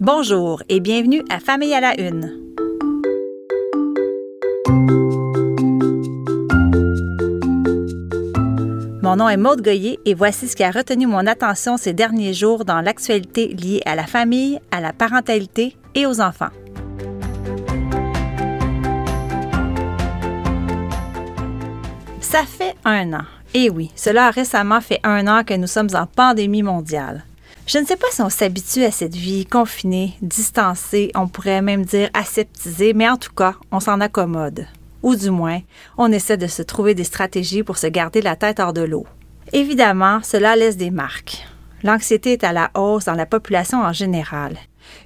Bonjour et bienvenue à Famille à la Une. Mon nom est Maude Goyer et voici ce qui a retenu mon attention ces derniers jours dans l'actualité liée à la famille, à la parentalité et aux enfants. Ça fait un an. Et eh oui, cela a récemment fait un an que nous sommes en pandémie mondiale. Je ne sais pas si on s'habitue à cette vie confinée, distancée, on pourrait même dire aseptisée, mais en tout cas, on s'en accommode. Ou du moins, on essaie de se trouver des stratégies pour se garder la tête hors de l'eau. Évidemment, cela laisse des marques. L'anxiété est à la hausse dans la population en général.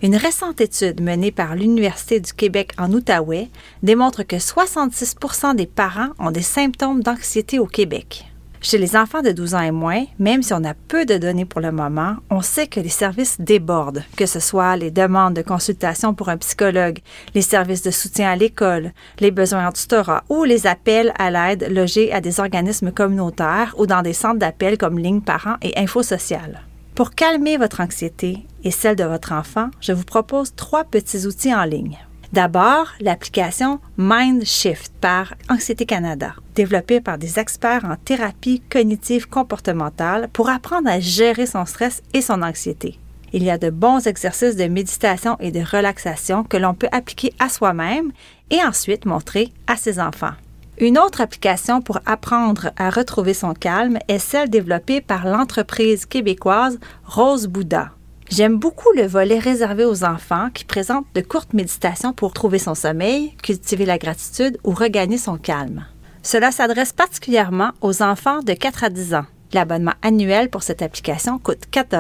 Une récente étude menée par l'Université du Québec en Outaouais démontre que 66% des parents ont des symptômes d'anxiété au Québec. Chez les enfants de 12 ans et moins, même si on a peu de données pour le moment, on sait que les services débordent, que ce soit les demandes de consultation pour un psychologue, les services de soutien à l'école, les besoins en tutorat ou les appels à l'aide logés à des organismes communautaires ou dans des centres d'appel comme Ligne Parents et Info Sociale. Pour calmer votre anxiété et celle de votre enfant, je vous propose trois petits outils en ligne. D'abord, l'application MindShift par Anxiété Canada, développée par des experts en thérapie cognitive comportementale pour apprendre à gérer son stress et son anxiété. Il y a de bons exercices de méditation et de relaxation que l'on peut appliquer à soi-même et ensuite montrer à ses enfants. Une autre application pour apprendre à retrouver son calme est celle développée par l'entreprise québécoise Rose Bouddha. J'aime beaucoup le volet réservé aux enfants qui présente de courtes méditations pour trouver son sommeil, cultiver la gratitude ou regagner son calme. Cela s'adresse particulièrement aux enfants de 4 à 10 ans. L'abonnement annuel pour cette application coûte 4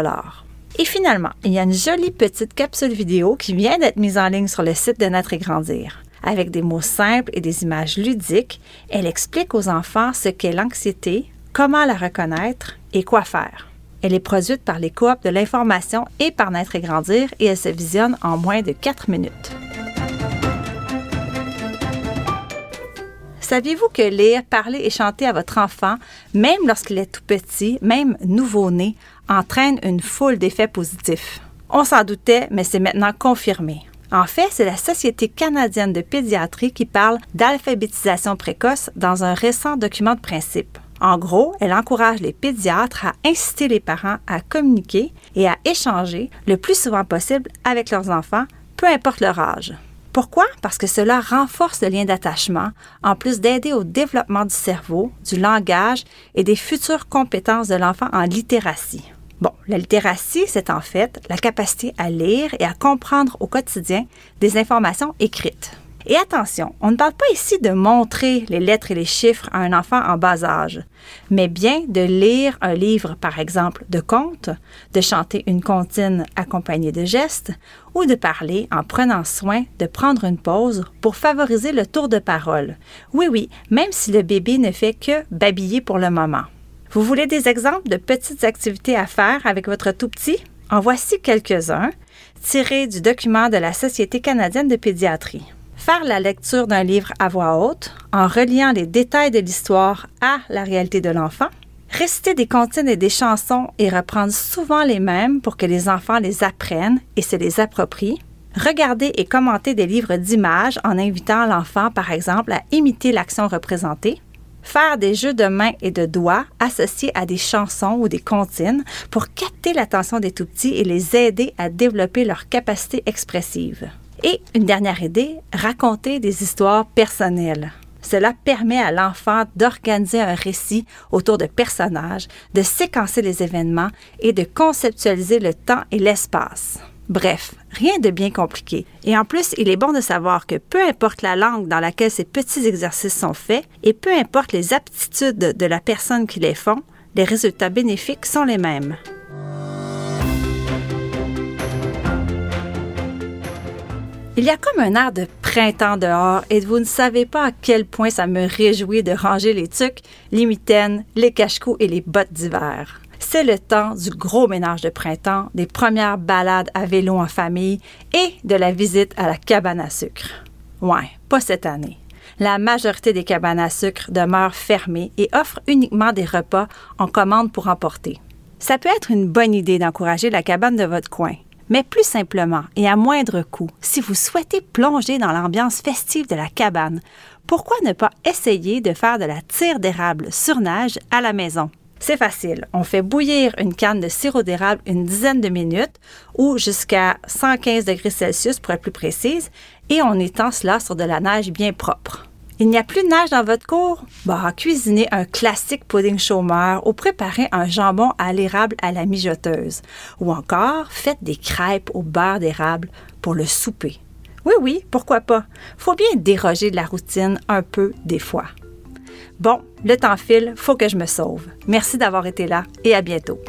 Et finalement, il y a une jolie petite capsule vidéo qui vient d'être mise en ligne sur le site de Naître et Grandir. Avec des mots simples et des images ludiques, elle explique aux enfants ce qu'est l'anxiété, comment la reconnaître et quoi faire. Elle est produite par les coops de l'information et par Naître et Grandir et elle se visionne en moins de 4 minutes. Saviez-vous que lire, parler et chanter à votre enfant, même lorsqu'il est tout petit, même nouveau-né, entraîne une foule d'effets positifs? On s'en doutait, mais c'est maintenant confirmé. En fait, c'est la Société canadienne de pédiatrie qui parle d'alphabétisation précoce dans un récent document de principe. En gros, elle encourage les pédiatres à inciter les parents à communiquer et à échanger le plus souvent possible avec leurs enfants, peu importe leur âge. Pourquoi? Parce que cela renforce le lien d'attachement, en plus d'aider au développement du cerveau, du langage et des futures compétences de l'enfant en littératie. Bon, la littératie, c'est en fait la capacité à lire et à comprendre au quotidien des informations écrites. Et attention, on ne parle pas ici de montrer les lettres et les chiffres à un enfant en bas âge, mais bien de lire un livre, par exemple, de contes, de chanter une comptine accompagnée de gestes, ou de parler en prenant soin de prendre une pause pour favoriser le tour de parole. Oui, oui, même si le bébé ne fait que babiller pour le moment. Vous voulez des exemples de petites activités à faire avec votre tout petit? En voici quelques-uns, tirés du document de la Société canadienne de pédiatrie. Faire la lecture d'un livre à voix haute en reliant les détails de l'histoire à la réalité de l'enfant. Réciter des comptines et des chansons et reprendre souvent les mêmes pour que les enfants les apprennent et se les approprient. Regarder et commenter des livres d'images en invitant l'enfant, par exemple, à imiter l'action représentée faire des jeux de mains et de doigts associés à des chansons ou des comptines pour capter l'attention des tout-petits et les aider à développer leur capacité expressive. Et une dernière idée, raconter des histoires personnelles. Cela permet à l'enfant d'organiser un récit autour de personnages, de séquencer les événements et de conceptualiser le temps et l'espace. Bref, rien de bien compliqué. Et en plus, il est bon de savoir que peu importe la langue dans laquelle ces petits exercices sont faits et peu importe les aptitudes de la personne qui les font, les résultats bénéfiques sont les mêmes. Il y a comme un air de printemps dehors et vous ne savez pas à quel point ça me réjouit de ranger les tucs, les mitaines, les cache et les bottes d'hiver. C'est le temps du gros ménage de printemps, des premières balades à vélo en famille et de la visite à la cabane à sucre. Ouais, pas cette année. La majorité des cabanes à sucre demeurent fermées et offrent uniquement des repas en commande pour emporter. Ça peut être une bonne idée d'encourager la cabane de votre coin, Mais plus simplement et à moindre coût, si vous souhaitez plonger dans l'ambiance festive de la cabane, pourquoi ne pas essayer de faire de la tire d'érable sur nage à la maison? C'est facile. On fait bouillir une canne de sirop d'érable une dizaine de minutes ou jusqu'à 115 degrés Celsius pour être plus précise et on étend cela sur de la neige bien propre. Il n'y a plus de neige dans votre cour? Bah, cuisinez un classique pudding chômeur ou préparez un jambon à l'érable à la mijoteuse. Ou encore, faites des crêpes au beurre d'érable pour le souper. Oui, oui, pourquoi pas? Faut bien déroger de la routine un peu des fois. Bon, le temps file, faut que je me sauve. Merci d'avoir été là et à bientôt.